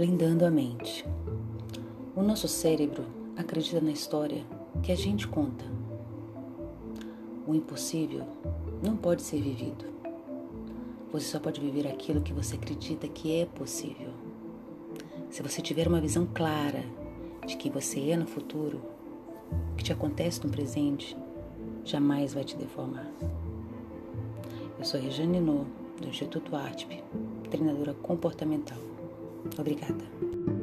blindando a mente. O nosso cérebro acredita na história que a gente conta. O impossível não pode ser vivido. Você só pode viver aquilo que você acredita que é possível. Se você tiver uma visão clara de que você é no futuro, o que te acontece no presente jamais vai te deformar. Eu sou Rejane No, do Instituto ARTP, treinadora comportamental. Obrigada.